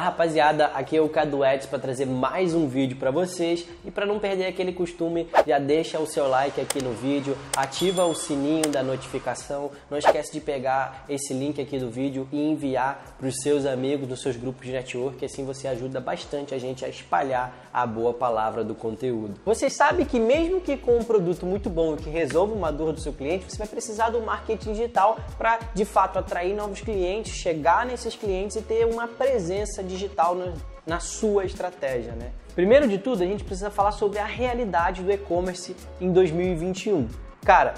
Rapaziada, aqui é o Cadu Eds para trazer mais um vídeo para vocês e para não perder aquele costume, já deixa o seu like aqui no vídeo, ativa o sininho da notificação, não esquece de pegar esse link aqui do vídeo e enviar para os seus amigos, dos seus grupos de network, assim você ajuda bastante a gente a espalhar a boa palavra do conteúdo. Vocês sabem que mesmo que com um produto muito bom que resolva uma dor do seu cliente, você vai precisar do marketing digital para de fato atrair novos clientes, chegar nesses clientes e ter uma presença digital no, na sua estratégia, né? Primeiro de tudo, a gente precisa falar sobre a realidade do e-commerce em 2021. Cara,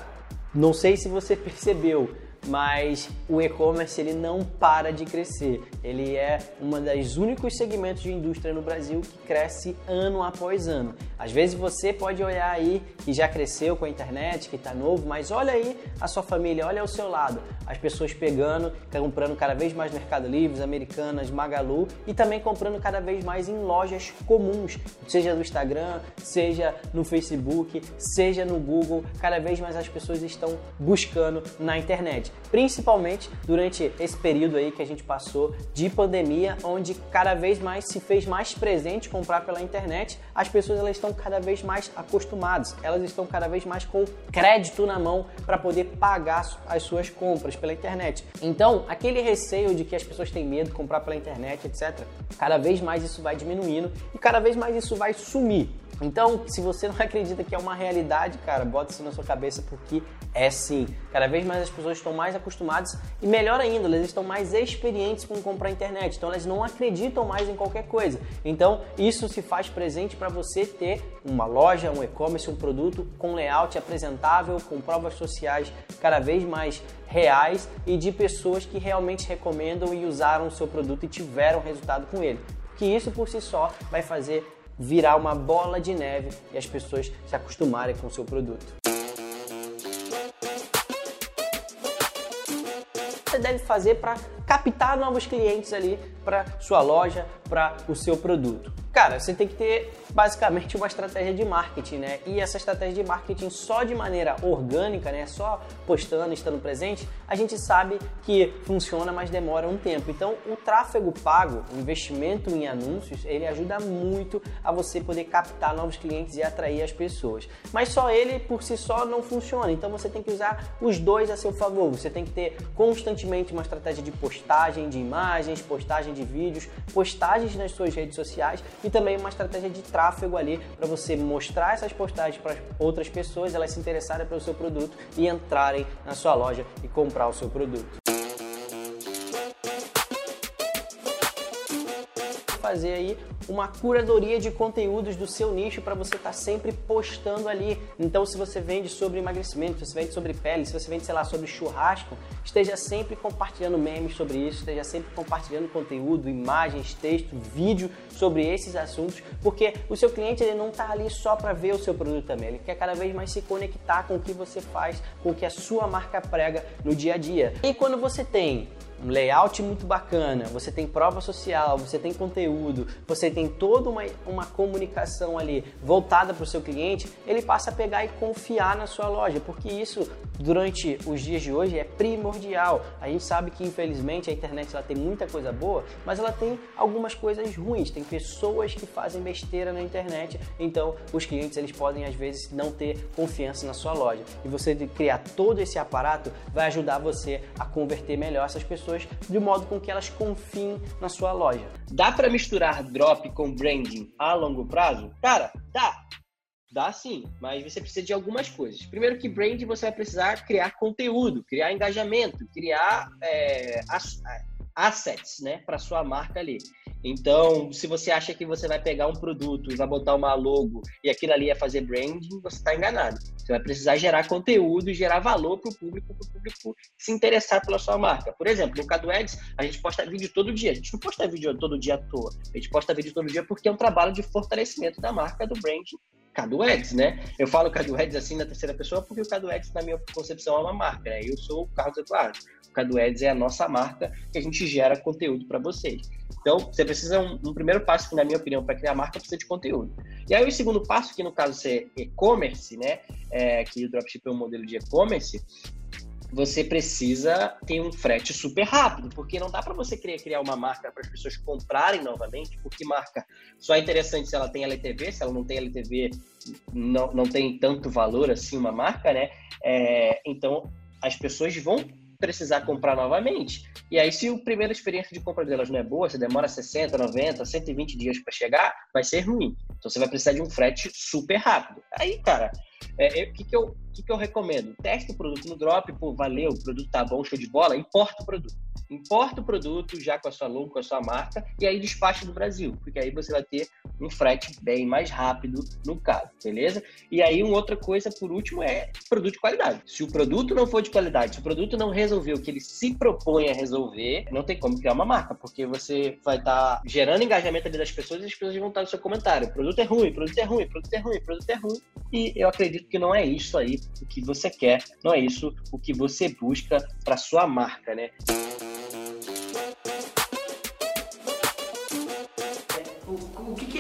não sei se você percebeu, mas o e-commerce ele não para de crescer. Ele é uma das únicos segmentos de indústria no Brasil que cresce ano após ano. Às vezes você pode olhar aí que já cresceu com a internet, que está novo, mas olha aí a sua família, olha ao seu lado, as pessoas pegando, comprando cada vez mais Mercado Livre, Americanas, Magalu e também comprando cada vez mais em lojas comuns, seja no Instagram, seja no Facebook, seja no Google, cada vez mais as pessoas estão buscando na internet principalmente durante esse período aí que a gente passou de pandemia, onde cada vez mais se fez mais presente comprar pela internet. As pessoas elas estão cada vez mais acostumadas, elas estão cada vez mais com crédito na mão para poder pagar as suas compras pela internet. Então, aquele receio de que as pessoas têm medo de comprar pela internet, etc., cada vez mais isso vai diminuindo e cada vez mais isso vai sumir. Então, se você não acredita que é uma realidade, cara, bota isso na sua cabeça porque é sim. Cada vez mais as pessoas estão mais acostumadas e melhor ainda, elas estão mais experientes com comprar internet. Então, elas não acreditam mais em qualquer coisa. Então, isso se faz presente para você ter uma loja, um e-commerce, um produto com layout apresentável, com provas sociais cada vez mais reais e de pessoas que realmente recomendam e usaram o seu produto e tiveram resultado com ele. Que isso por si só vai fazer virar uma bola de neve e as pessoas se acostumarem com o seu produto. Você deve fazer para captar novos clientes ali para sua loja, para o seu produto? Cara, você tem que ter basicamente uma estratégia de marketing, né? E essa estratégia de marketing só de maneira orgânica, né? Só postando, estando presente, a gente sabe que funciona, mas demora um tempo. Então, o tráfego pago, o investimento em anúncios, ele ajuda muito a você poder captar novos clientes e atrair as pessoas. Mas só ele por si só não funciona. Então, você tem que usar os dois a seu favor. Você tem que ter constantemente uma estratégia de postagem de imagens, postagem de vídeos, postagens nas suas redes sociais e também uma estratégia de tráfego ali para você mostrar essas postagens para outras pessoas, elas se interessarem pelo seu produto e entrarem na sua loja e comprar o seu produto. Fazer aí uma curadoria de conteúdos do seu nicho para você estar tá sempre postando ali. Então, se você vende sobre emagrecimento, se você vende sobre pele, se você vende, sei lá, sobre churrasco, esteja sempre compartilhando memes sobre isso, esteja sempre compartilhando conteúdo, imagens, texto, vídeo sobre esses assuntos, porque o seu cliente ele não está ali só para ver o seu produto também, ele quer cada vez mais se conectar com o que você faz, com o que a sua marca prega no dia a dia. E quando você tem um layout muito bacana, você tem prova social, você tem conteúdo, você tem toda uma, uma comunicação ali voltada para o seu cliente, ele passa a pegar e confiar na sua loja, porque isso durante os dias de hoje é primordial. A gente sabe que infelizmente a internet ela tem muita coisa boa, mas ela tem algumas coisas ruins. Tem pessoas que fazem besteira na internet, então os clientes eles podem às vezes não ter confiança na sua loja. E você criar todo esse aparato vai ajudar você a converter melhor essas pessoas de modo com que elas confiem na sua loja. Dá para misturar drop com branding a longo prazo? Cara, dá. Dá sim, mas você precisa de algumas coisas. Primeiro que brand você vai precisar criar conteúdo, criar engajamento, criar é, assets, né, para sua marca ali. Então, se você acha que você vai pegar um produto vai botar uma logo e aquilo ali é fazer branding, você está enganado. Você vai precisar gerar conteúdo e gerar valor para o público, para o público se interessar pela sua marca. Por exemplo, no Cadu Ads, a gente posta vídeo todo dia. A gente não posta vídeo todo dia à toa. A gente posta vídeo todo dia porque é um trabalho de fortalecimento da marca, do branding Cadu Eds, né? Eu falo Cadu Eds assim na terceira pessoa porque o Cadu Eds, na minha concepção, é uma marca, né? Eu sou o Carlos Eduardo. O Cadu Eds é a nossa marca que a gente gera conteúdo para vocês. Então, você precisa, um, um, primeiro passo, que na minha opinião, para criar marca, precisa de conteúdo. E aí, o segundo passo, que no caso é e-commerce, né? É, que o dropship é um modelo de e-commerce, você precisa ter um frete super rápido, porque não dá para você querer criar uma marca para as pessoas comprarem novamente, porque marca só é interessante se ela tem LTV, se ela não tem LTV, não, não tem tanto valor assim uma marca, né? É, então as pessoas vão precisar comprar novamente. E aí, se a primeira experiência de compra delas não é boa, se demora 60, 90, 120 dias para chegar, vai ser ruim. Então você vai precisar de um frete super rápido. Aí, cara, é, o que, que, eu, que, que eu recomendo? Teste o produto no drop, pô, valeu, o produto tá bom, show de bola, importa o produto. Importa o produto já com a sua logo, com a sua marca, e aí despacha do Brasil, porque aí você vai ter um frete bem mais rápido no caso, beleza? E aí, uma outra coisa, por último, é produto de qualidade. Se o produto não for de qualidade, se o produto não resolver o que ele se propõe a resolver, não tem como criar uma marca, porque você vai estar tá gerando engajamento ali das pessoas e as pessoas vão estar no seu comentário. O produto é ruim, produto é ruim, produto é ruim, produto é ruim. E eu acredito que não é isso aí o que você quer, não é isso o que você busca para sua marca, né?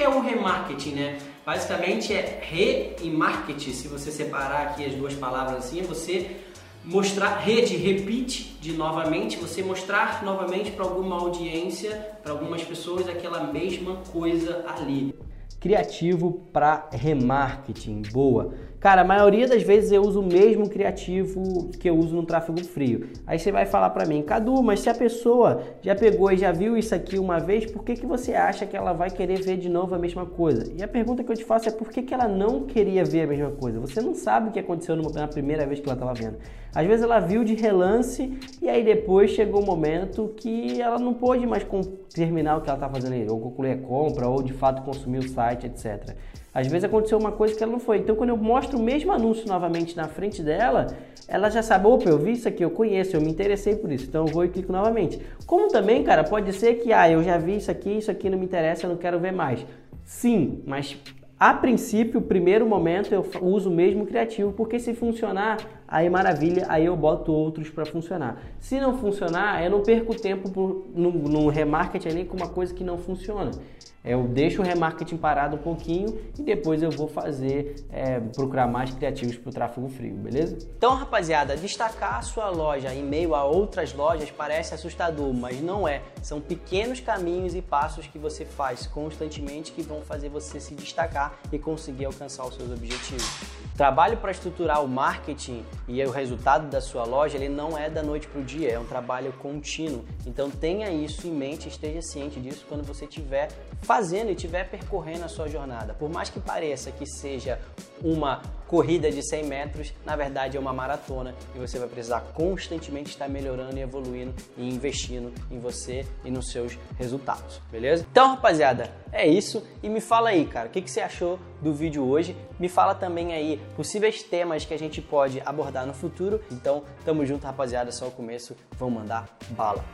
Que é o remarketing, né? Basicamente é re e marketing, se você separar aqui as duas palavras assim, é você mostrar rede, repeat de novamente, você mostrar novamente para alguma audiência, para algumas pessoas aquela mesma coisa ali. Criativo para remarketing, boa. Cara, a maioria das vezes eu uso o mesmo criativo que eu uso no tráfego frio. Aí você vai falar para mim, Cadu, mas se a pessoa já pegou e já viu isso aqui uma vez, por que, que você acha que ela vai querer ver de novo a mesma coisa? E a pergunta que eu te faço é por que, que ela não queria ver a mesma coisa? Você não sabe o que aconteceu na primeira vez que ela estava vendo. Às vezes ela viu de relance e aí depois chegou o um momento que ela não pôde mais terminar o que ela está fazendo aí, ou concluir a compra, ou de fato consumir o site, etc. Às vezes aconteceu uma coisa que ela não foi. Então, quando eu mostro o mesmo anúncio novamente na frente dela, ela já sabe, opa, eu vi isso aqui, eu conheço, eu me interessei por isso, então eu vou e clico novamente. Como também, cara, pode ser que, ah, eu já vi isso aqui, isso aqui não me interessa, eu não quero ver mais. Sim, mas a princípio, o primeiro momento eu uso o mesmo criativo, porque se funcionar, aí maravilha, aí eu boto outros para funcionar. Se não funcionar, eu não perco tempo no, no remarketing ali com uma coisa que não funciona. Eu deixo o remarketing parado um pouquinho e depois eu vou fazer, é, procurar mais criativos para o tráfego frio, beleza? Então, rapaziada, destacar a sua loja em meio a outras lojas parece assustador, mas não é. São pequenos caminhos e passos que você faz constantemente que vão fazer você se destacar e conseguir alcançar os seus objetivos trabalho para estruturar o marketing e o resultado da sua loja, ele não é da noite para o dia, é um trabalho contínuo. Então tenha isso em mente, esteja ciente disso quando você estiver fazendo e estiver percorrendo a sua jornada. Por mais que pareça que seja uma corrida de 100 metros, na verdade é uma maratona e você vai precisar constantemente estar melhorando e evoluindo e investindo em você e nos seus resultados, beleza? Então, rapaziada, é isso. E me fala aí, cara, o que, que você achou do vídeo hoje? Me fala também aí possíveis temas que a gente pode abordar no futuro. Então, tamo junto, rapaziada, só o começo. Vamos mandar bala.